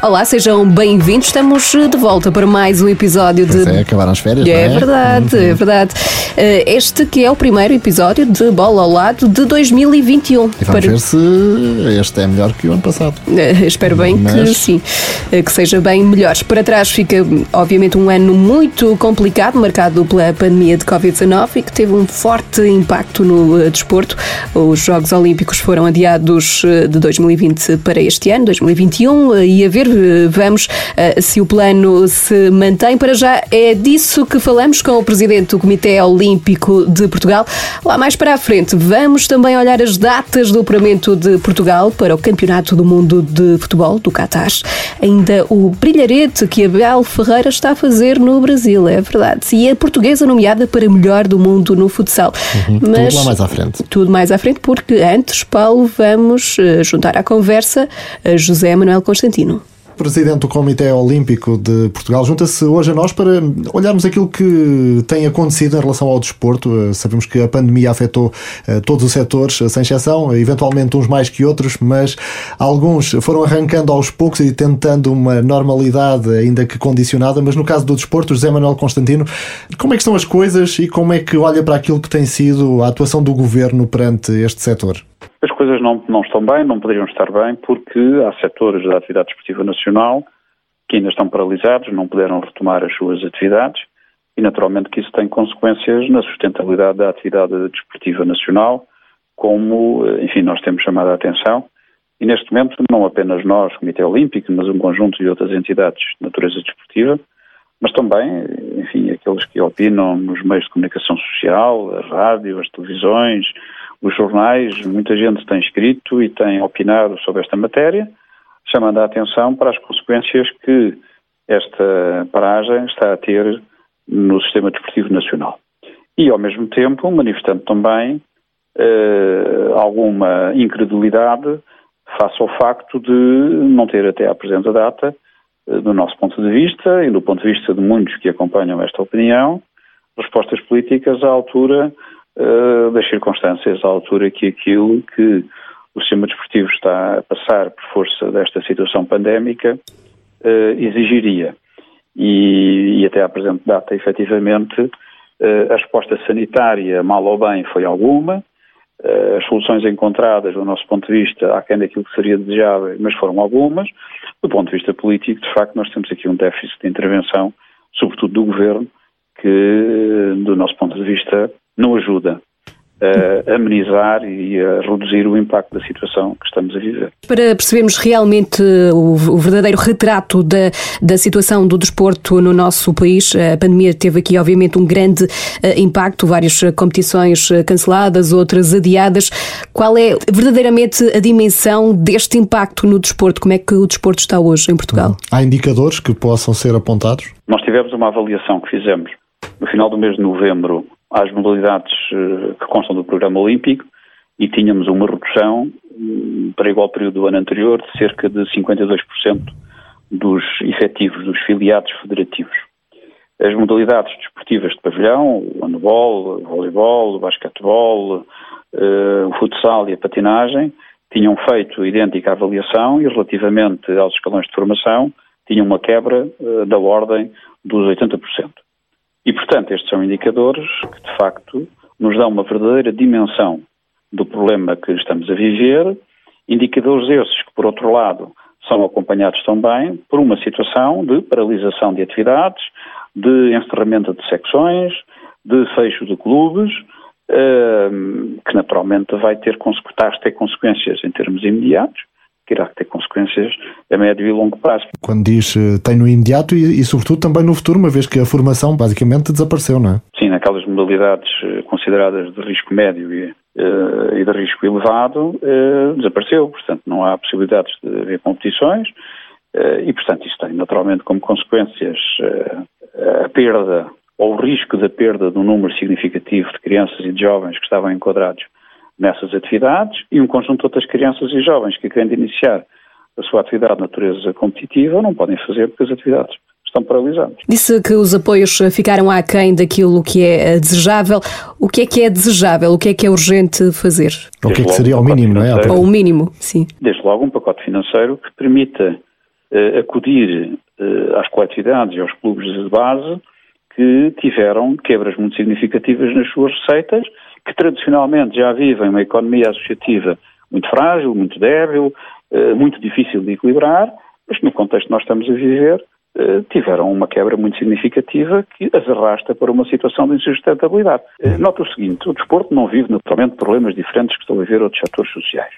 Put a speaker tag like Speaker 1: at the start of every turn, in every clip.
Speaker 1: Olá, sejam bem-vindos. Estamos de volta para mais um episódio de.
Speaker 2: Pois é, acabaram as férias,
Speaker 1: É
Speaker 2: é?
Speaker 1: verdade, é verdade. Eh, Este que é o primeiro episódio de Bola ao Lado de 2021.
Speaker 2: E vamos
Speaker 1: Para-
Speaker 2: ver se este é melhor que o ano passado.
Speaker 1: Eh, espero bem que
Speaker 2: Mas-
Speaker 1: sim, eh, que seja bem melhor. Para trás fica, obviamente, um ano muito complicado, marcado pela pandemia de Covid-19 e que teve um forte impacto no desporto. Os Jogos Olímpicos foram adiados de 2020 para este ano, 2021, eh, e a ver, eh, vamos eh, se o plano se mantém. Para já é disso que falamos com o presidente do Comitê Olímpico de Portugal. Lá mais para a frente, vamos também olhar as datas do apuramento de Portugal para o Campeonato do Mundo de Futebol do Qatar. Ainda o brilharete que a Bel Ferreira está a fazer no Brasil, é verdade. E a portuguesa nomeada para melhor do mundo no futsal.
Speaker 2: Tudo lá mais à frente.
Speaker 1: Tudo mais à frente, porque antes, Paulo, vamos eh, juntar à conversa a José Manuel Constantino.
Speaker 2: Presidente do Comitê Olímpico de Portugal junta-se hoje a nós para olharmos aquilo que tem acontecido em relação ao desporto. Eh, Sabemos que a pandemia afetou eh, todos os setores, eh, sem exceção, eventualmente uns mais que outros, mas alguns foram arrancando aos poucos e tentando uma normalidade, ainda que condicionada. Mas no caso do desporto, José Manuel Constantino, como é que estão as coisas e como é que olha para aquilo que tem sido a atuação do governo perante este setor?
Speaker 3: As coisas não, não estão bem, não poderiam estar bem, porque há setores da atividade desportiva nacional que ainda estão paralisados, não puderam retomar as suas atividades e, naturalmente, que isso tem consequências na sustentabilidade da atividade desportiva nacional, como, eh, enfim, nós temos chamado a atenção. E, neste momento, não apenas nós, Comitê Olímpico, mas um conjunto de outras entidades de natureza desportiva, mas também, enfim, aqueles que opinam nos meios de comunicação social, a rádio, as televisões, os jornais, muita gente tem escrito e tem opinado sobre esta matéria, chamando a atenção para as consequências que esta paragem está a ter no sistema desportivo nacional. E, ao mesmo tempo, manifestando também eh, alguma incredulidade face ao facto de não ter até à presente data, eh, do nosso ponto de vista e do ponto de vista de muitos que acompanham esta opinião, respostas políticas à altura eh, das circunstâncias, à altura que aquilo que o sistema desportivo está a passar por força desta situação pandémica eh, exigiria. E, e até à presente data, efetivamente, eh, a resposta sanitária, mal ou bem, foi alguma. As soluções encontradas, do nosso ponto de vista, aquém daquilo que seria desejável, mas foram algumas. Do ponto de vista político, de facto, nós temos aqui um déficit de intervenção, sobretudo do governo, que, do nosso ponto de vista, não ajuda a amenizar e a reduzir o impacto da situação que estamos a viver.
Speaker 1: Para percebermos realmente o, o verdadeiro retrato da, da situação do desporto no nosso país, a pandemia teve aqui, obviamente, um grande eh, impacto, várias eh, competições eh, canceladas, outras adiadas. Qual é verdadeiramente a dimensão deste impacto no desporto? Como é que o desporto está hoje em Portugal?
Speaker 2: Há indicadores que possam ser apontados?
Speaker 3: Nós tivemos uma avaliação que fizemos no final do mês de novembro às modalidades eh, que constam do programa olímpico e tínhamos uma redução hum, para igual período do ano anterior de cerca de 52% dos efetivos dos filiados federativos. As modalidades desportivas de pavilhão, o handebol, o voleibol, o basquetebol, eh, o futsal e a patinagem, tinham feito idêntica avaliação e relativamente aos escalões de formação tinham uma quebra eh, da ordem dos 80%. E, portanto, estes são indicadores que, de facto, nos dão uma verdadeira dimensão do problema que estamos a viver, indicadores esses que, por outro lado, são acompanhados também por uma situação de paralisação de atividades, de encerramento de secções, de fecho de clubes, eh, que naturalmente vai ter, a ter consequências em termos imediatos, que irá ter consequências a médio e longo prazo.
Speaker 2: Quando diz eh, tem no imediato e, e, sobretudo, também no futuro, uma vez que a formação basicamente desapareceu, não é?
Speaker 3: Sim, naquelas modalidades eh, consideradas de risco médio e, eh, e de risco elevado, eh, desapareceu. Portanto, não há possibilidades de haver competições eh, e, portanto, isso tem naturalmente como consequências a perda ou o risco da perda de um número significativo de crianças e de jovens que estavam enquadrados nessas atividades e um conjunto de outras crianças e jovens que querem iniciar a sua atividade de natureza competitiva não podem fazer porque as atividades estão paralisados.
Speaker 1: Disse que os apoios ficaram aquém daquilo que é desejável. O que é que é desejável? O que é que é urgente fazer?
Speaker 2: o que é que seria o mínimo, não é?
Speaker 1: Ou o mínimo, sim.
Speaker 3: Desde logo um pacote financeiro que permita uh, acudir uh, às coletividades e aos clubes de base que tiveram quebras muito significativas nas suas receitas, que tradicionalmente já vivem uma economia associativa muito frágil, muito débil, uh, muito difícil de equilibrar, mas no contexto que nós estamos a viver, tiveram uma quebra muito significativa que as arrasta para uma situação de insustentabilidade. Nota o seguinte, o desporto não vive naturalmente problemas diferentes que estão a viver outros setores sociais.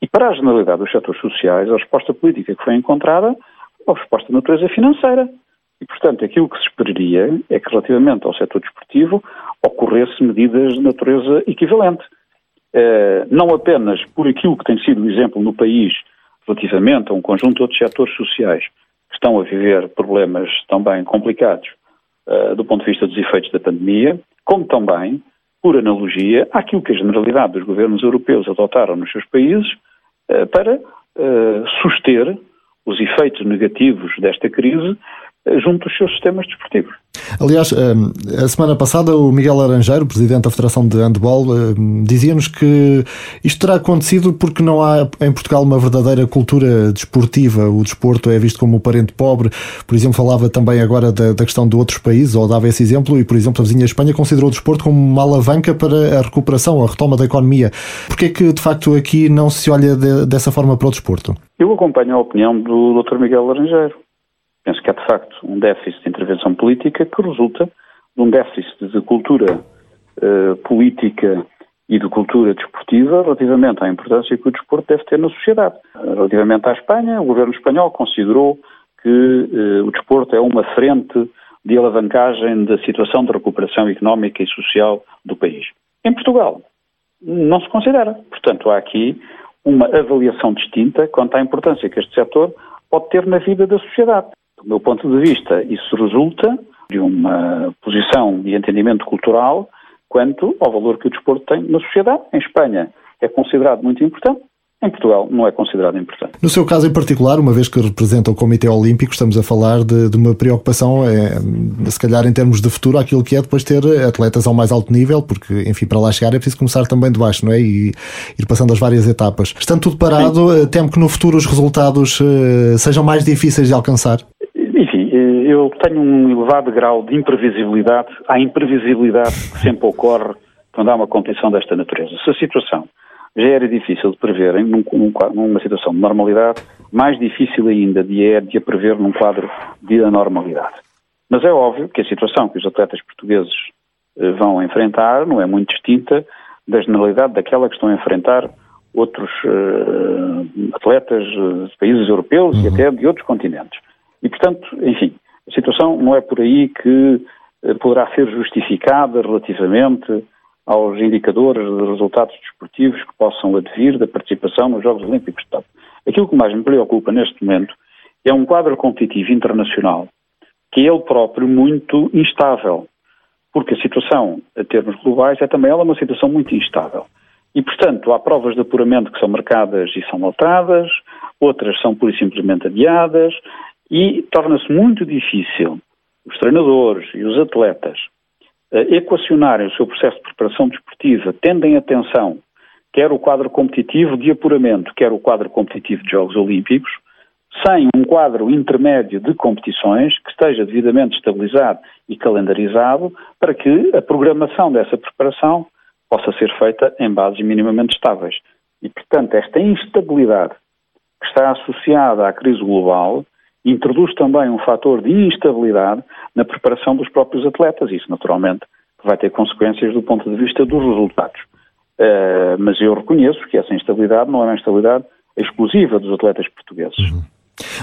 Speaker 3: E para a generalidade dos setores sociais, a resposta política que foi encontrada é uma resposta de natureza financeira. E, portanto, aquilo que se esperaria é que, relativamente ao setor desportivo, ocorresse medidas de natureza equivalente. Eh, não apenas por aquilo que tem sido o exemplo no país relativamente a um conjunto de outros setores sociais que estão a viver problemas também complicados uh, do ponto de vista dos efeitos da pandemia, como também, por analogia, àquilo que a generalidade dos governos europeus adotaram nos seus países eh, para eh, suster os efeitos negativos desta crise eh, junto dos seus sistemas desportivos.
Speaker 2: Aliás, a semana passada o Miguel Laranjeiro, presidente da Federação de Handball, dizia-nos que isto terá acontecido porque não há em Portugal uma verdadeira cultura desportiva. O desporto é visto como um parente pobre. Por exemplo, falava também agora da, da questão de outros países, ou dava esse exemplo, e por exemplo a vizinha Espanha considerou o desporto como uma alavanca para a recuperação, a retoma da economia. Porquê é que de facto aqui não se olha de, dessa forma para o desporto?
Speaker 3: Eu acompanho a opinião do Dr. Miguel Laranjeiro Penso que há, de facto, um déficit de intervenção política que resulta de um déficit de cultura uh, política e de cultura desportiva relativamente à importância que o desporto deve ter na sociedade. Relativamente à Espanha, o governo espanhol considerou que uh, o desporto é uma frente de alavancagem da situação de recuperação económica e social do país. Em Portugal, não se considera. Portanto, há aqui uma avaliação distinta quanto à importância que este setor pode ter na vida da sociedade. Do meu ponto de vista, isso resulta de uma posição de entendimento cultural quanto ao valor que o desporto tem na sociedade. Em Espanha é considerado muito importante, em Portugal não é considerado importante.
Speaker 2: No seu caso em particular, uma vez que representa o Comitê Olímpico, estamos a falar de, de uma preocupação, é, se calhar em termos de futuro, aquilo que é depois ter atletas ao mais alto nível, porque, enfim, para lá chegar é preciso começar também de baixo, não é? E ir passando as várias etapas. Estando tudo parado, Sim. Eh, temo que no futuro os resultados uh, sejam mais difíceis de alcançar?
Speaker 3: Eh, eu tenho um elevado grau de imprevisibilidade. Há imprevisibilidade que sempre ocorre quando há uma condição desta natureza. Se a situação já era difícil de prever em numa situação de normalidade, mais difícil ainda de é de a prever num quadro de anormalidade. Mas é óbvio que a situação que os atletas portugueses eh, vão enfrentar não é muito distinta da generalidade daquela que estão a enfrentar outros uh, atletas de países europeus uhum. e até de outros continentes. E, portanto, enfim, não é por aí que uh, poderá ser justificada relativamente aos indicadores de resultados desportivos que possam advir da participação nos Jogos Olímpicos de Tóquio. Aquilo que mais me preocupa neste momento é um quadro competitivo internacional que é ele próprio muito instável, porque a situação a termos globais é também ela uma situação muito instável. E, portanto, há provas de apuramento que são marcadas e são alteradas, outras são pura e simplesmente adiadas, e torna-se muito difícil os treinadores e os atletas equacionarem o seu processo de preparação desportiva, tendo em atenção quer o quadro competitivo de apuramento, quer o quadro competitivo de Jogos Olímpicos, sem um quadro intermédio de competições que esteja devidamente estabilizado e calendarizado para que a programação dessa preparação possa ser feita em bases minimamente estáveis. E, portanto, esta instabilidade que está associada à crise global introduz também um fator de instabilidade na preparação dos próprios atletas. Isso, naturalmente, vai ter consequências do ponto de vista dos resultados. Uh, mas eu reconheço que essa instabilidade não é uma instabilidade exclusiva dos atletas portugueses. Uhum.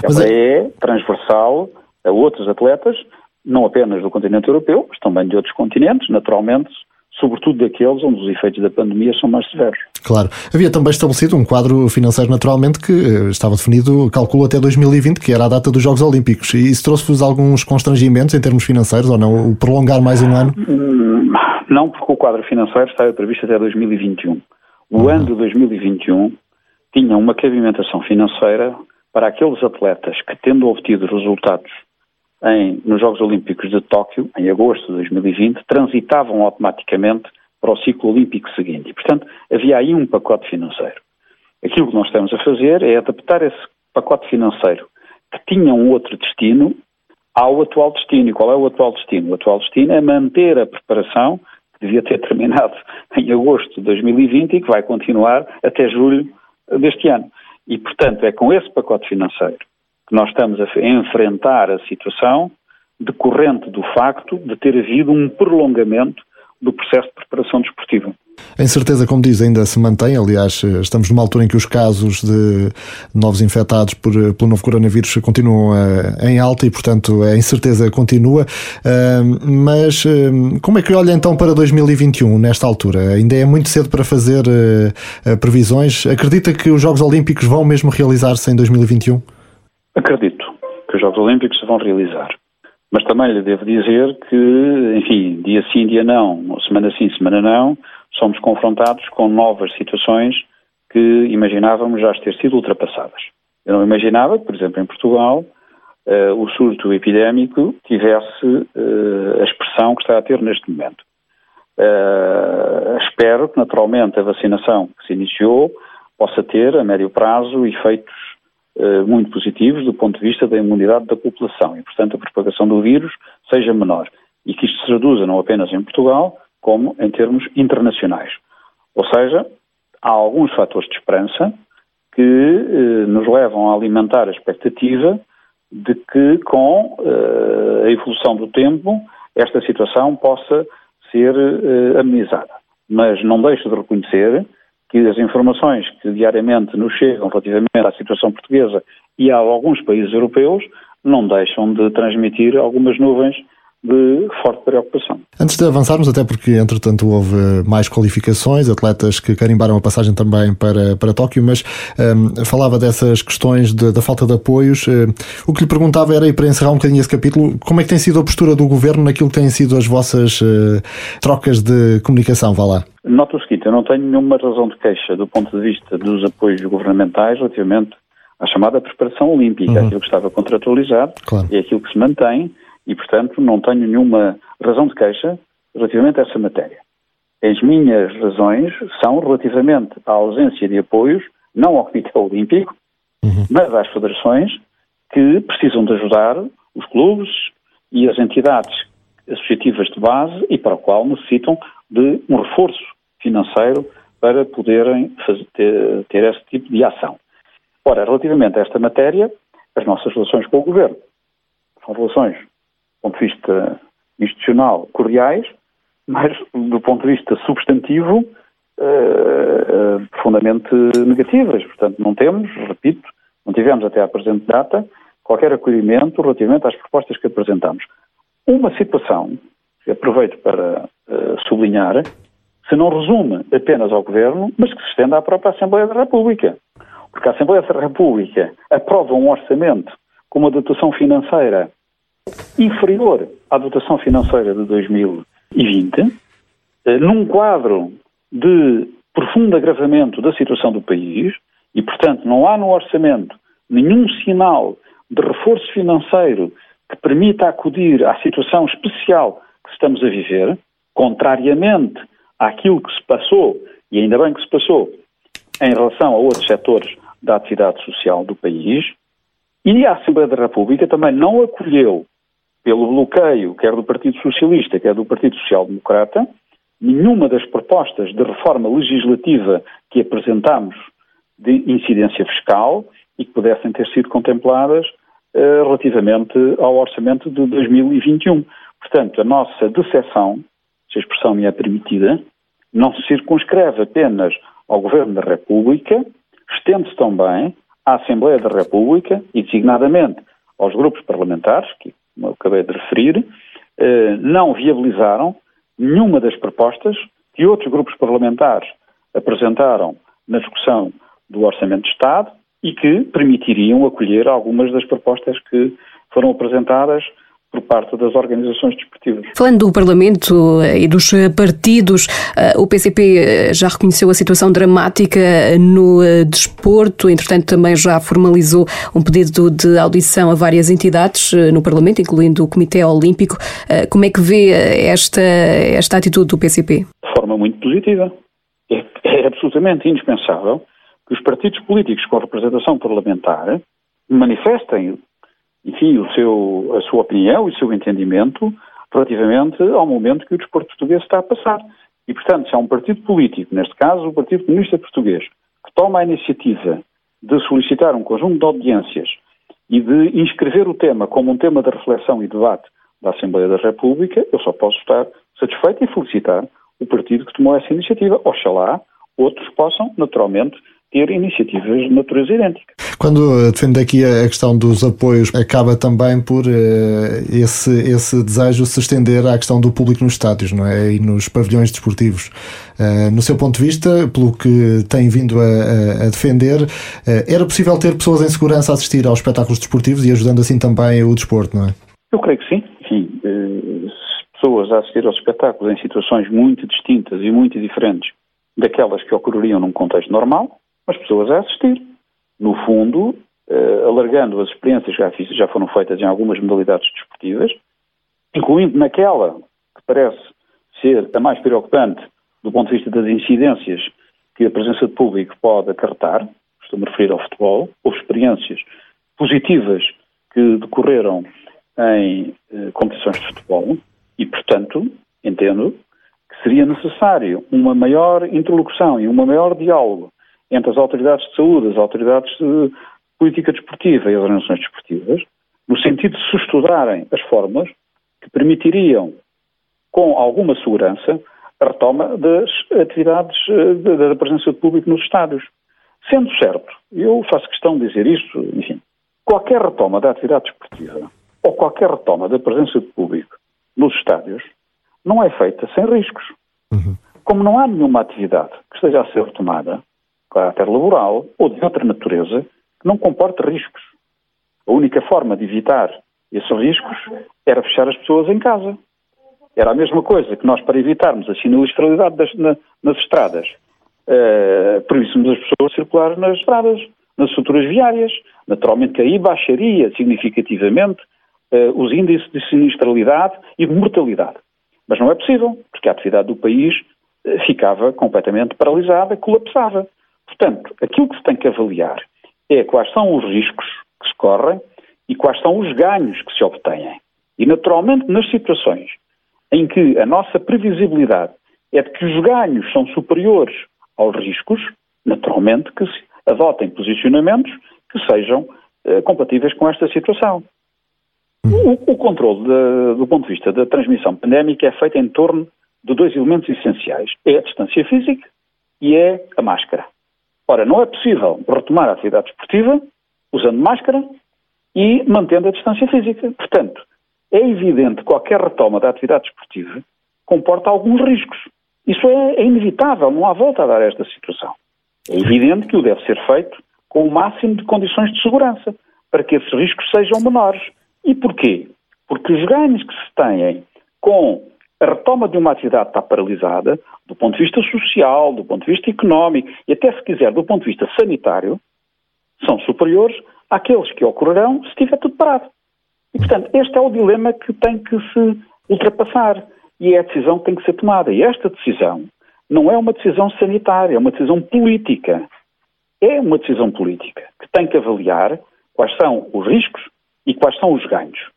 Speaker 3: Ela é... é transversal a outros atletas, não apenas do continente europeu, mas também de outros continentes, naturalmente, sobretudo daqueles onde os efeitos da pandemia são mais severos.
Speaker 2: Claro. Havia também estabelecido um quadro financeiro, naturalmente, que eh, estava definido, calculo até 2020, que era a data dos Jogos Olímpicos. E isso trouxe-vos alguns constrangimentos em termos financeiros ou não? O prolongar mais um ano?
Speaker 3: Hum, não, porque o quadro financeiro estava previsto até 2021. O uhum. ano de 2021 tinha uma cabimentação financeira para aqueles atletas que, tendo obtido resultados em, nos Jogos Olímpicos de Tóquio, em agosto de 2020, transitavam automaticamente para o ciclo olímpico seguinte. E, portanto, havia aí um pacote financeiro. Aquilo que nós estamos a fazer é adaptar esse pacote financeiro que tinha um outro destino ao atual destino. E qual é o atual destino? O atual destino é manter a preparação que devia ter terminado em agosto de 2020 e que vai continuar até julho deste ano. E, portanto, é com esse pacote financeiro nós estamos a enfrentar a situação decorrente do facto de ter havido um prolongamento do processo de preparação desportiva.
Speaker 2: A incerteza, como diz, ainda se mantém. Aliás, estamos numa altura em que os casos de novos infectados por, pelo novo coronavírus continuam uh, em alta e, portanto, a incerteza continua. Uh, mas uh, como é que olha então para 2021 nesta altura? Ainda é muito cedo para fazer previsões. Acredita que os Jogos Olímpicos vão mesmo realizar-se em 2021?
Speaker 3: Acredito que os Jogos Olímpicos se vão realizar. Mas também lhe devo dizer que, enfim, dia sim, dia não, semana sim, semana não, somos confrontados com novas situações que imaginávamos já ter sido ultrapassadas. Eu não imaginava que, por exemplo, em Portugal, uh, o surto epidémico tivesse uh, a expressão que está a ter neste momento. Uh, espero que, naturalmente, a vacinação que se iniciou possa ter, a médio prazo, efeitos muito positivos do ponto de vista da imunidade da população e, portanto, a propagação do vírus seja menor e que isto se reduza não apenas em Portugal, como em termos internacionais. Ou seja, há alguns fatores de esperança que eh, nos levam a alimentar a expectativa de que, com eh, a evolução do tempo, esta situação possa ser eh, amenizada. Mas não deixo de reconhecer que as informações que diariamente nos chegam relativamente à situação portuguesa e a alguns países europeus não deixam de transmitir algumas nuvens de forte preocupação.
Speaker 2: Antes de avançarmos, até porque entretanto houve mais qualificações, atletas que carimbaram a passagem também para, para Tóquio, mas um, falava dessas questões de, da falta de apoios. Uh, o que lhe perguntava era, e para encerrar um bocadinho esse capítulo, como é que tem sido a postura do governo naquilo que têm sido as vossas uh, trocas de comunicação? Vá lá.
Speaker 3: Nota o seguinte, eu não tenho nenhuma razão de queixa do ponto de vista dos apoios governamentais relativamente à chamada preparação olímpica, uhum. aquilo que estava contratualizado claro. e aquilo que se mantém e, portanto, não tenho nenhuma razão de queixa relativamente a essa matéria. As minhas razões são relativamente à ausência de apoios, não ao Comitê Olímpico, uhum. mas às federações que precisam de ajudar os clubes e as entidades associativas de base e para o qual necessitam de um reforço financeiro para poderem fazer, ter, ter esse tipo de ação. Ora, relativamente a esta matéria, as nossas relações com o Governo são relações ponto de vista institucional, cordiais, mas do ponto de vista substantivo, uh, uh, profundamente negativas. Portanto, não temos, repito, não tivemos até à presente data qualquer acolhimento relativamente às propostas que apresentamos. Uma situação, aproveito para uh, sublinhar, se não resume apenas ao Governo, mas que se estende à própria Assembleia da República. Porque a Assembleia da República aprova um orçamento com uma dotação financeira inferior à dotação financeira de 2020, eh, num quadro de profundo agravamento da situação do país, e, portanto, não há no orçamento nenhum sinal de reforço financeiro que permita acudir à situação especial que estamos a viver, contrariamente àquilo que se passou, e ainda bem que se passou, em relação a outros setores da atividade social do país, e a Assembleia da República também não acolheu pelo bloqueio, quer do Partido Socialista, quer do Partido Social Democrata, nenhuma das propostas de reforma legislativa que apresentámos de incidência fiscal e que pudessem ter sido contempladas uh, relativamente ao orçamento de 2021. Portanto, a nossa decepção, se a expressão me é permitida, não se circunscreve apenas ao Governo da República, estende-se também à Assembleia da República e, designadamente, aos grupos parlamentares, que como eu acabei de referir, eh, não viabilizaram nenhuma das propostas que outros grupos parlamentares apresentaram na discussão do Orçamento de Estado e que permitiriam acolher algumas das propostas que foram apresentadas por parte das organizações desportivas.
Speaker 1: Falando do Parlamento eh, e dos eh, partidos, eh, o PCP já reconheceu a situação dramática no desporto, entretanto também já formalizou um pedido de audição a várias entidades no Parlamento, incluindo o Comitê Olímpico. Como é que vê esta, esta atitude do PCP?
Speaker 3: De forma muito positiva. É, é absolutamente indispensável que os partidos políticos com representação parlamentar manifestem enfim, o seu, a sua opinião e o seu entendimento relativamente ao momento que o desporto português está a passar. E, portanto, se há um partido político, neste caso o Partido Comunista Português, que toma a iniciativa de solicitar um conjunto de audiências e de inscrever o tema como um tema de reflexão e debate da Assembleia da República, eu só posso estar satisfeito e felicitar o partido que tomou essa iniciativa. Oxalá outros possam, naturalmente, ter iniciativas de natureza idêntica.
Speaker 2: Quando defende aqui a questão dos apoios, acaba também por uh, esse, esse desejo se estender à questão do público nos estádios, não é? E nos pavilhões desportivos. Uh, no seu ponto de vista, pelo que tem vindo a, a defender, uh, era possível ter pessoas em segurança a assistir aos espetáculos desportivos e ajudando assim também o desporto, não é?
Speaker 3: Eu creio que sim. Enfim, pessoas a assistir aos espetáculos em situações muito distintas e muito diferentes daquelas que ocorreriam num contexto normal, mas pessoas a assistir. No fundo, uh, alargando as experiências que já, já foram feitas em algumas modalidades desportivas, incluindo naquela que parece ser a mais preocupante do ponto de vista das incidências que a presença de público pode acarretar, estou-me a referir ao futebol, houve experiências positivas que decorreram em eh, competições de futebol e, portanto, entendo que seria necessário uma maior interlocução e um maior diálogo entre as autoridades de saúde, as autoridades de política desportiva e as organizações desportivas, no sentido de se estudarem as formas que permitiriam, com alguma segurança, a retoma das atividades eh, da presença de público nos estádios. Sendo certo, eu faço questão de dizer isto, enfim, qualquer retoma da atividade desportiva ou qualquer retoma da presença de público nos estádios não é feita sem riscos. Uhum. Como não há nenhuma atividade que esteja a ser retomada, caráter laboral ou de outra natureza que não comporte riscos. A única forma de evitar esses riscos era fechar as pessoas em casa. Era a mesma coisa que nós, para evitarmos a sinistralidade das, na, nas estradas, uh, proibíssemos as pessoas circular nas estradas, nas estruturas viárias. Naturalmente que aí baixaria significativamente uh, os índices de sinistralidade e de mortalidade. Mas não é possível, porque a atividade do país uh, ficava completamente paralisada, colapsava. Portanto, aquilo que se tem que avaliar é quais são os riscos que se correm e quais são os ganhos que se obtêm. E, naturalmente, nas situações em que a nossa previsibilidade é de que os ganhos são superiores aos riscos, naturalmente que se adotem posicionamentos que sejam eh, compatíveis com esta situação. O, o controle de, do ponto de vista da transmissão pandémica é feito em torno de dois elementos essenciais: é a distância física e é a máscara. Ora, não é possível retomar a atividade esportiva usando máscara e mantendo a distância física. Portanto, é evidente que qualquer retoma da atividade esportiva comporta alguns riscos. Isso é, é inevitável, não há volta a dar a esta situação. É evidente que o deve ser feito com o máximo de condições de segurança, para que esses riscos sejam menores. E porquê? Porque os ganhos que se têm com a retoma de uma atividade está paralisada, do ponto de vista social, do ponto de vista económico e até, se quiser, do ponto de vista sanitário, são superiores àqueles que ocorrerão se estiver tudo parado. E, portanto, este é o dilema que tem que se ultrapassar e é a decisão que tem que ser tomada. E esta decisão não é uma decisão sanitária, é uma decisão política. É uma decisão política que tem que avaliar quais são os riscos e quais são os ganhos.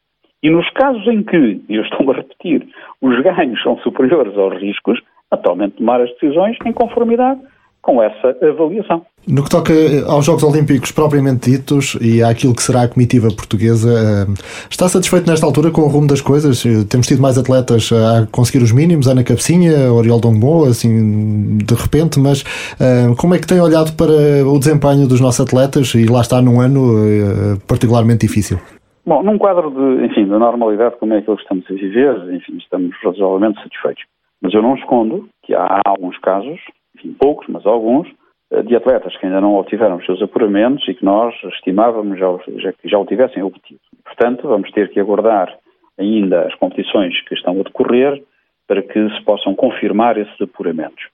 Speaker 3: E nos casos em que, e eu estou a repetir, os ganhos são superiores aos riscos, atualmente tomar as decisões em conformidade com essa avaliação.
Speaker 2: No que toca aos Jogos Olímpicos propriamente ditos e àquilo que será a comitiva portuguesa, eh, está satisfeito nesta altura com o rumo das coisas? Temos tido mais atletas a conseguir os mínimos, Ana Cabecinha, Oriol Dongbo, assim, de repente, mas eh, como é que tem olhado para o desempenho dos nossos atletas e lá está num ano eh, particularmente difícil?
Speaker 3: Bom, num quadro de, enfim, da normalidade como é que estamos a viver, enfim, estamos razoavelmente satisfeitos. Mas eu não escondo que há alguns casos, enfim, poucos, mas alguns, eh, de atletas que ainda não obtiveram os seus apuramentos e que nós estimávamos já, já, que já o tivessem obtido. Portanto, vamos ter que aguardar ainda as competições que estão a decorrer para que se possam confirmar esses apuramentos.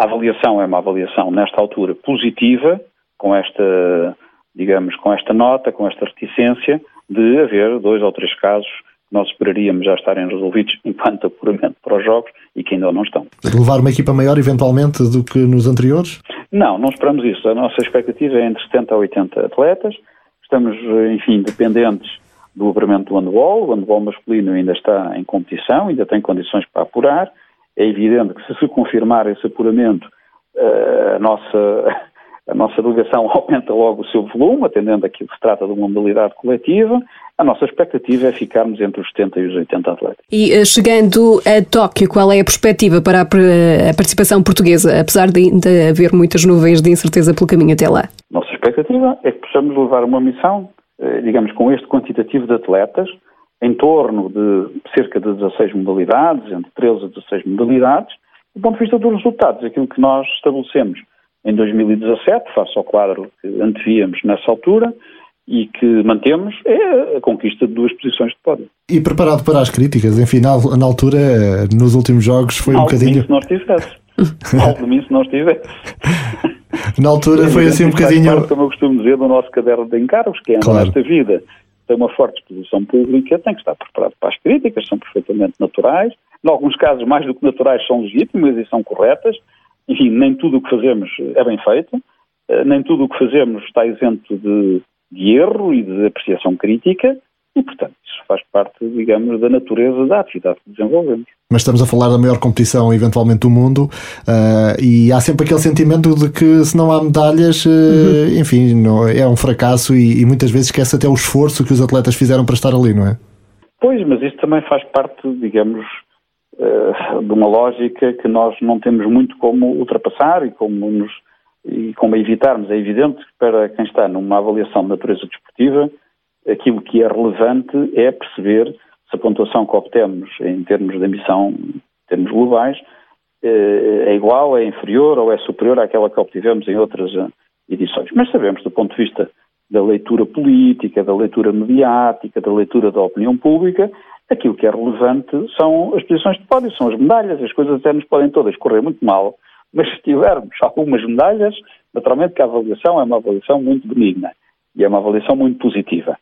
Speaker 3: A avaliação é uma avaliação, nesta altura, positiva, com esta, digamos, com esta nota, com esta reticência de haver dois ou três casos que nós esperaríamos já estarem resolvidos enquanto apuramento para os jogos e que ainda não estão.
Speaker 2: Levar uma equipa maior, eventualmente, do que nos anteriores?
Speaker 3: Não, não esperamos isso. A nossa expectativa é entre 70 a 80 atletas. Estamos, enfim, dependentes do apuramento do handball. O handball masculino ainda está em competição, ainda tem condições para apurar. É evidente que se se confirmar esse apuramento, eh, a nossa, a nossa delegação aumenta logo o seu volume, atendendo aquilo que se trata de uma modalidade coletiva. A nossa expectativa é ficarmos entre os 70 e os 80 atletas.
Speaker 1: E eh, chegando a Tóquio, qual é a perspectiva para a participação portuguesa, apesar de, de haver muitas nuvens de incerteza pelo caminho até lá?
Speaker 3: Nossa expectativa é que possamos levar uma missão, eh, digamos, com este quantitativo de atletas, em torno de cerca de 16 modalidades, entre 13 a 16 modalidades, do ponto de vista dos resultados, aquilo que nós estabelecemos em 2017, face ao quadro que antevíamos nessa altura, e que mantemos é a conquista de duas posições de pódio.
Speaker 2: E preparado para as críticas, enfim, na, na altura, nos últimos jogos, foi
Speaker 3: Mal
Speaker 2: um bocadinho.
Speaker 3: se nós tivesse. Mal de mim se nós tivesse.
Speaker 2: Na altura foi assim um bocadinho.
Speaker 3: Parte, como eu costumo dizer, do nosso caderno de encargos, que é claro. nesta vida tem uma forte exposição pública, tem que estar preparado para as críticas, são perfeitamente naturais. Em alguns casos, mais do que naturais, são legítimas e são corretas. Enfim, nem tudo o que fazemos é bem feito, eh, nem tudo o que fazemos está isento de de erro e de apreciação crítica e, portanto, isso faz parte, digamos, da natureza da atividade que desenvolvemos.
Speaker 2: Mas estamos a falar da maior competição, eventualmente, do mundo, uh, e há sempre aquele sentimento de que se não há medalhas, uh, uhum. enfim, não, é um fracasso e, e, muitas vezes esquece até o esforço que os atletas fizeram para estar ali, não é?
Speaker 3: Pois, mas isso também faz parte, digamos, de uma lógica que nós não temos muito como ultrapassar e como nos e como evitarmos, é evidente que para quem está numa avaliação de natureza desportiva, aquilo que é relevante é perceber se a pontuação que obtemos em termos de emissão, em termos globais, eh, é igual, é inferior ou é superior àquela que obtivemos em outras eh, edições. Mas sabemos, do ponto de vista da leitura política, da leitura mediática, da leitura da opinião pública, aquilo que é relevante são as posições de pódio, são as medalhas, as coisas até nos podem todas correr muito mal, mas se tivermos algumas medalhas, naturalmente que a avaliação é uma avaliação muito benigna e é uma avaliação muito positiva.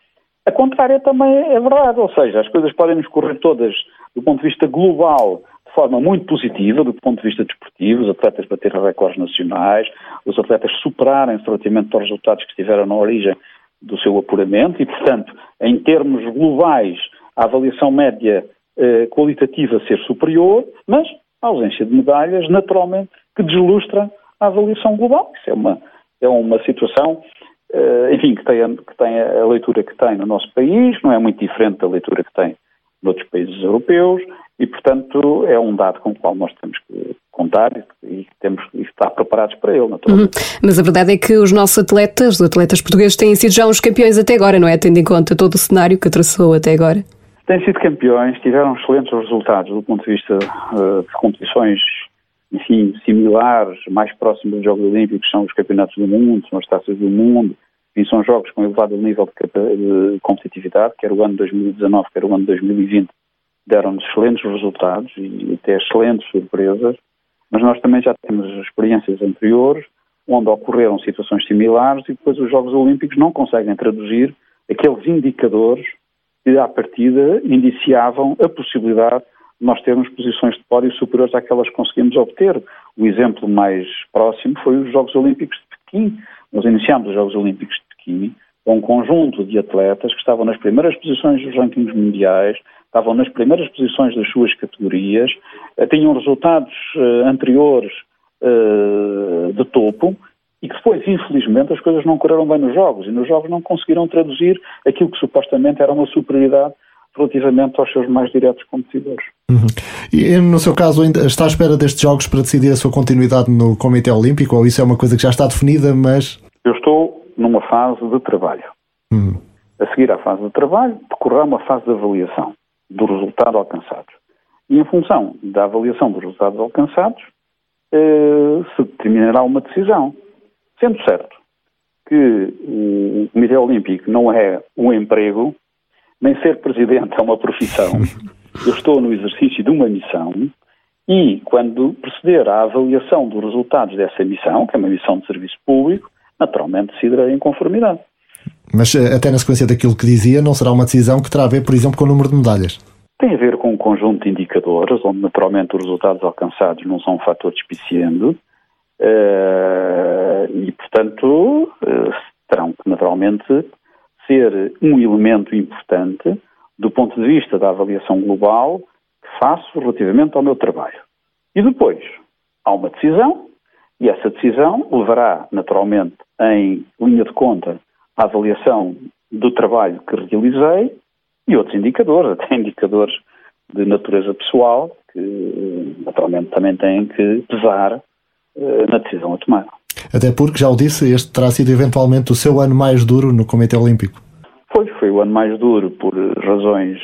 Speaker 3: A contrária também é verdade, ou seja, as coisas podem nos correr todas do ponto de vista global de forma muito positiva, do ponto de vista desportivo, os atletas baterem recordes nacionais, os atletas superarem-se relativamente aos resultados que estiveram na origem do seu apuramento e, portanto, em termos globais, a avaliação média eh, qualitativa ser superior, mas a ausência de medalhas, naturalmente, que deslustra a avaliação global. Isso é uma, é uma situação, uh, enfim, que tem, que tem a leitura que tem no nosso país, não é muito diferente da leitura que tem noutros países europeus e, portanto, é um dado com o qual nós temos que contar e, temos que estar preparados para ele, naturalmente.
Speaker 1: Uhum. Mas a verdade é que os nossos atletas, os atletas portugueses, têm sido já uns campeões até agora, não é? Tendo em conta todo o cenário que traçou até agora.
Speaker 3: Têm sido campeões, tiveram excelentes resultados do ponto de vista uh, de competições enfim, similares, mais próximos dos Jogos Olímpicos, são os Campeonatos do Mundo, são as Taças do Mundo, enfim, são jogos com elevado nível de, de competitividade, quer o ano 2019, quer o ano 2020, deram-nos excelentes resultados e até excelentes surpresas, mas nós também já temos experiências anteriores onde ocorreram situações similares e depois os Jogos Olímpicos não conseguem traduzir aqueles indicadores que, à partida, indiciavam a possibilidade nós termos posições de pódio superiores àquelas que conseguimos obter. O exemplo mais próximo foi os Jogos Olímpicos de Pequim. Nós iniciámos os Jogos Olímpicos de Pequim com um conjunto de atletas que estavam nas primeiras posições dos rankings mundiais, estavam nas primeiras posições das suas categorias, eh, tinham resultados uh, anteriores uh, de topo e que depois, infelizmente, as coisas não correram bem nos jogos e nos jogos não conseguiram traduzir aquilo que supostamente era uma superioridade relativamente aos seus mais diretos competidores.
Speaker 2: Uhum. E no seu caso, ainda está à espera destes jogos para decidir a sua continuidade no Comitê Olímpico ou isso é uma coisa que já está definida, mas.
Speaker 3: Eu estou numa fase de trabalho. Uhum. A seguir à fase de trabalho, decorrerá uma fase de avaliação do resultado alcançado. E em função da avaliação dos resultados alcançados, eh, se determinará uma decisão. Sendo certo que o Comitê Olímpico não é um emprego, nem ser presidente é uma profissão. Eu estou no exercício de uma missão e, quando proceder à avaliação dos resultados dessa missão, que é uma missão de serviço público, naturalmente decidirei em conformidade.
Speaker 2: Mas eh, até na sequência daquilo que dizia, não será uma decisão que terá a ver, por exemplo, com o número de medalhas?
Speaker 3: Tem a ver com um conjunto de indicadores, onde naturalmente os resultados alcançados não são um fator despiciendo, uh, e portanto uh, terão que naturalmente ser um elemento importante do ponto de vista da avaliação global que faço relativamente ao meu trabalho. E depois há uma decisão, e essa decisão levará naturalmente em linha de conta a avaliação do trabalho que realizei e outros indicadores, até indicadores de natureza pessoal, que naturalmente também têm que pesar na decisão a tomar.
Speaker 2: Até porque, já o disse, este terá sido eventualmente o seu ano mais duro no Comitê Olímpico.
Speaker 3: Foi, foi o ano mais duro por razões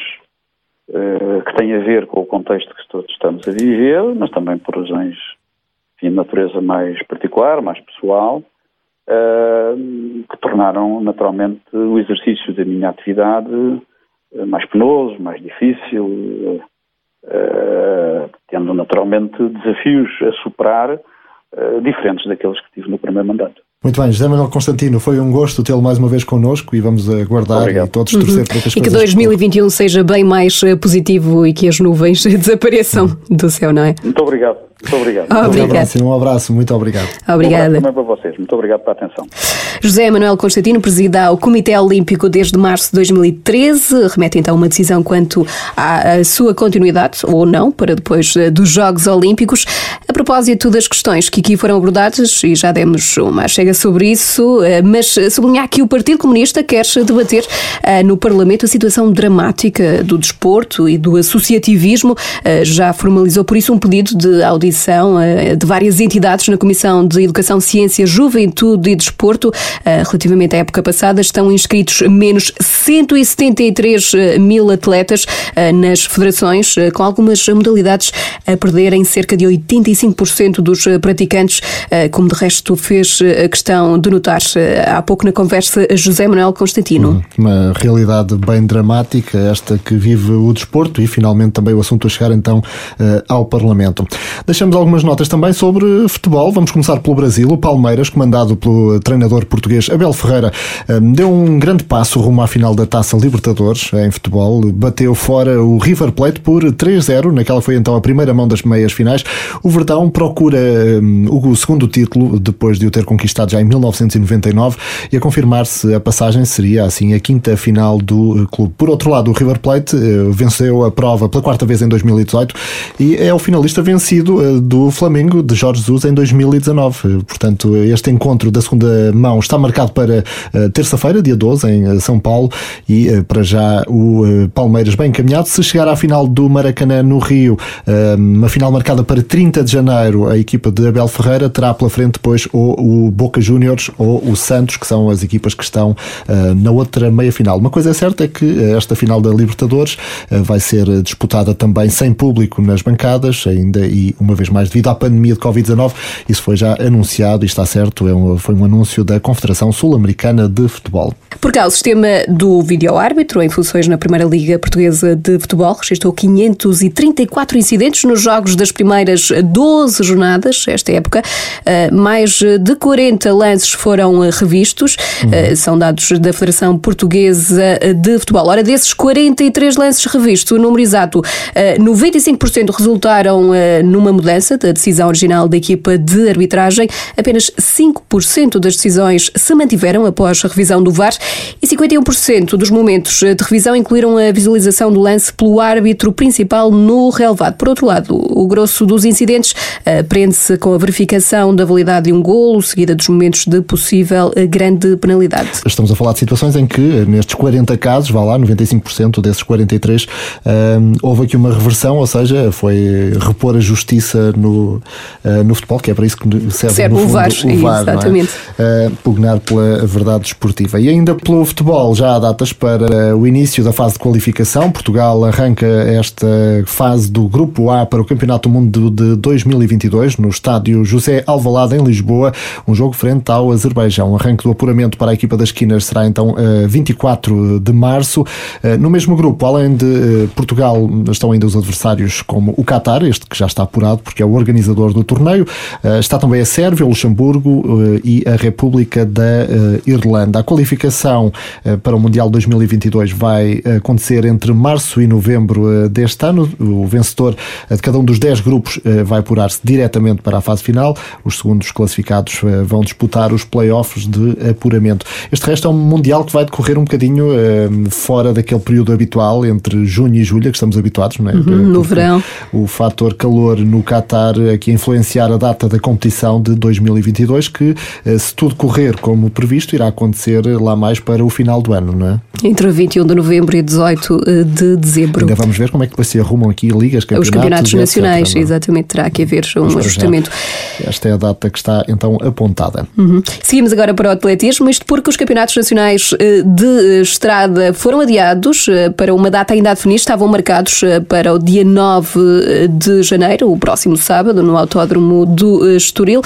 Speaker 3: uh, que têm a ver com o contexto que todos estamos a viver, mas também por razões enfim, de natureza mais particular, mais pessoal, uh, que tornaram naturalmente o exercício da minha atividade eh, mais penoso, mais difícil, uh, tendo naturalmente desafios a superar uh, diferentes daqueles que tive no primeiro mandato.
Speaker 2: Muito bem, José Manuel Constantino, foi um gosto tê-lo mais uma vez connosco e vamos aguardar Obrigado. e todos torcer uhum. para
Speaker 1: que as E que 2021 seja bem mais positivo e que as nuvens desapareçam uhum. do céu, não é?
Speaker 3: Muito obrigado. Muito obrigado.
Speaker 2: Um abraço, um abraço, muito obrigado.
Speaker 1: Obrigada.
Speaker 3: Um também para vocês. Muito obrigado pela atenção.
Speaker 1: José Manuel Constantino presida o Comitê Olímpico desde março de 2013. Remete então uma decisão quanto à sua continuidade, ou não, para depois eh, dos Jogos Olímpicos. A propósito das questões que aqui foram abordadas, e já demos uma chega sobre isso, eh, mas sublinhar que o Partido Comunista quer debater eh, no Parlamento a situação dramática do desporto e do associativismo. Já formalizou por isso um pedido de audição eh, de várias entidades na Comissão de Educação, Ciência, Juventude e Desporto. Eh, relativamente à época passada, estão inscritos menos 173 eh, mil atletas nas federações, com algumas modalidades a perderem cerca de 85% dos praticantes, como de resto fez questão de notar há pouco na conversa José Manuel Constantino. Hum,
Speaker 2: uma realidade bem dramática, esta que vive o desporto e finalmente também o assunto a chegar então ao Parlamento. Deixa deixamos algumas notas também sobre futebol. Vamos começar pelo Brasil. O Palmeiras, comandado pelo treinador português Abel Ferreira, hum, deu um grande passo rumo à final da Taça Libertadores em futebol. Bateu fora o River Plate por 3-0. Naquela foi então a primeira mão das meias finais. O Verdão procura o segundo título depois de o ter conquistado já em 1999 e a confirmar-se a passagem seria assim a quinta final do clube. Por outro lado, o River Plate eh, venceu a prova pela quarta vez em 2018 e é o finalista vencido eh, do Flamengo de Jorge Jesus em 2019. Portanto, este encontro da segunda mão está marcado para eh, terça-feira, dia 12, em eh, São Paulo, e eh, para já o Palmeiras bem encaminhado. Se chegar à final do Maracanã no Rio, uma final marcada para 30 de janeiro, a equipa de Abel Ferreira terá pela frente depois ou o Boca Juniors ou o Santos, que são as equipas que estão na outra meia final. Uma coisa é certa é que esta final da Libertadores vai ser disputada também sem público nas bancadas, ainda e uma vez vez mais devido à pandemia de Covid-19. Isso foi já anunciado e está certo, é um, foi um anúncio da Confederação Sul-Americana de Futebol.
Speaker 1: Por cá, o sistema do vídeo-árbitro em funções na Primeira Liga Portuguesa de Futebol registrou 534 incidentes nos jogos das primeiras 12 jornadas, esta época. Eh, mais de 40 lances foram revistos, uhum. são dados da Federação Portuguesa de Futebol. Ora, desses 43 lances revistos, o número exato, 95% eh, resultaram numa mudança mudança da decisão original da equipa de arbitragem. Apenas 5% das decisões se mantiveram após a revisão do VAR e 51% dos momentos de revisão incluíram a visualização do lance pelo árbitro principal no relevado. Por outro lado, o grosso dos incidentes eh, prende-se com a verificação da validade de um golo, seguida dos momentos de possível eh, grande penalidade.
Speaker 2: Estamos a falar de situações em que, eh, nestes 40 casos, vá lá, 95% desses 43, houve aqui uma reversão, ou seja, foi repor a justiça justiça no, uh, no futebol, que é para isso que serve,
Speaker 1: serve
Speaker 2: no
Speaker 1: o VAR.
Speaker 2: O VAR
Speaker 1: é? exatamente.
Speaker 2: É? Uh, pugnar pela verdade esportiva. E ainda pelo futebol, já há datas para o início da fase de qualificação. Portugal arranca esta fase do Grupo A para o Campeonato do Mundo de 2022 no estádio José Alvalade, em Lisboa, um jogo frente ao Azerbaijão. O arranque do apuramento para a equipa das Quinas será então uh, 24 de março. No mesmo grupo, além de Portugal, estão ainda os adversários como o Qatar, este que já está apurado porque é o organizador do torneio. está também a Sérvia, o Luxemburgo e a República da Irlanda. A qualificação para o Mundial 2022 vai acontecer entre março e novembro deste ano. O vencedor de cada um dos 10 grupos vai apurar-se diretamente para a fase final. Os segundos classificados vão disputar os playoffs de apuramento. Este resto é um Mundial que vai decorrer um bocadinho fora daquele período habitual entre junho e julho, que estamos habituados, não é?
Speaker 1: Uhum, no verão.
Speaker 2: O fator calor no Qatar aqui influenciar a data da competição de 2022, que, uh, se tudo correr como previsto, irá acontecer lá mais para o final do ano, não é?
Speaker 1: Entre 21 de novembro e 18 eh, de dezembro.
Speaker 2: Ainda vamos ver como é que depois se arrumam aqui ligas, campeonatos.
Speaker 1: Os campeonatos nacionais, etc, exatamente, terá que haver um ajustamento.
Speaker 2: Esta é a data que está então apontada.
Speaker 1: Uhum. Seguimos agora para o atletismo, isto porque os campeonatos nacionais eh, de estrada foram adiados eh, para uma data ainda a definir, estavam marcados eh, para o dia 9 de janeiro, o próximo sábado, no Autódromo do Estoril.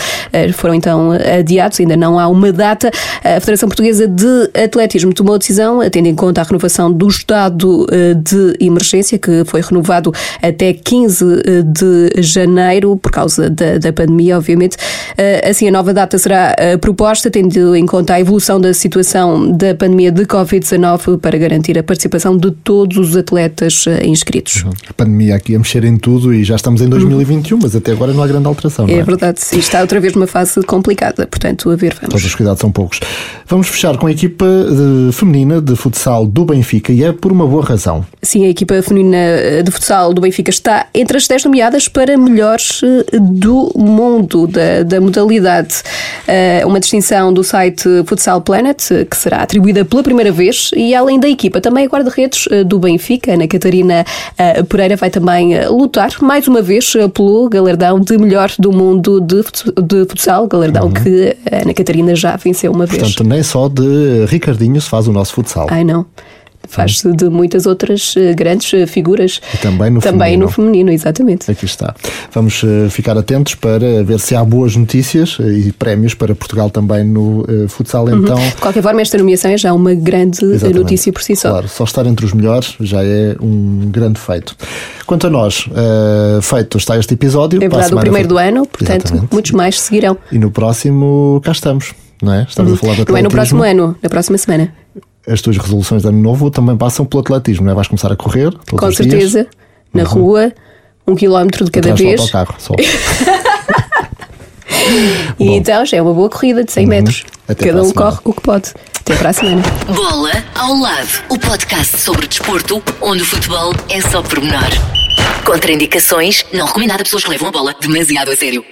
Speaker 1: Foram então adiados, ainda não há uma data. A Federação Portuguesa de Atletismo tomou a decisão, tendo em conta a renovação do estado de emergência, que foi renovado até 15 de janeiro, por causa da, da pandemia, obviamente. Assim, a nova data será proposta, tendo em conta a evolução da situação da pandemia de Covid-19 para garantir a participação de todos os atletas eh, inscritos.
Speaker 2: Uhum. A pandemia aqui a mexer em tudo e já estamos em 2021, uhum. Mas até agora não há grande alteração. É,
Speaker 1: é, verdade, e está outra vez numa fase complicada, portanto, a ver, vamos.
Speaker 2: Todos os cuidados são poucos. Vamos fechar com a equipa de, feminina de futsal do Benfica e é por uma boa razão.
Speaker 1: Sim, a equipa feminina eh, de futsal do Benfica está entre as 10 nomeadas para melhores eh, do mundo da, da modalidade. Uma distinção do site Futsal Planet, que será atribuída pela primeira vez, e além da equipa, também a guarda-redes eh, do Benfica, Ana Catarina eh, Pereira, vai também eh, lutar mais uma vez pelo galardão de melhor do mundo de futsal, galardão uhum. que a Ana Catarina já venceu uma
Speaker 2: Portanto,
Speaker 1: vez.
Speaker 2: Portanto, nem só de Ricardinho se faz o nosso futsal.
Speaker 1: Ai, não faz-se de muitas outras eh, grandes eh, figuras.
Speaker 2: E também no
Speaker 1: também
Speaker 2: feminino.
Speaker 1: no feminino, exatamente.
Speaker 2: Aqui está. Vamos eh, ficar atentos para ver se há boas notícias e prémios para Portugal também no futsal. Uhum. Então,
Speaker 1: de qualquer forma, esta nomeação é já uma grande exatamente. notícia por si só.
Speaker 2: Claro, só estar entre os melhores já é um grande feito. Quanto a nós, uh, feito está este episódio.
Speaker 1: É verdade, o primeiro do ano, portanto, exatamente. muitos mais seguirão.
Speaker 2: E no próximo cá estamos. Não é? Estamos
Speaker 1: uhum.
Speaker 2: a falar da
Speaker 1: Não é no próximo ano, na próxima semana
Speaker 2: as tuas resoluções de ano novo também passam pelo atletismo, não é? Vais começar a correr
Speaker 1: Com certeza, dias. na uhum. rua, um quilómetro de cada vez.
Speaker 2: Só carro, só.
Speaker 1: e então já é uma boa corrida de 100 uhum. metros. Até cada um corre o que pode. Até para a semana.
Speaker 4: Bola ao lado, o podcast sobre desporto, onde o futebol é só pormenor. Contraindicações, não recomendado a pessoas que levam a bola demasiado a sério.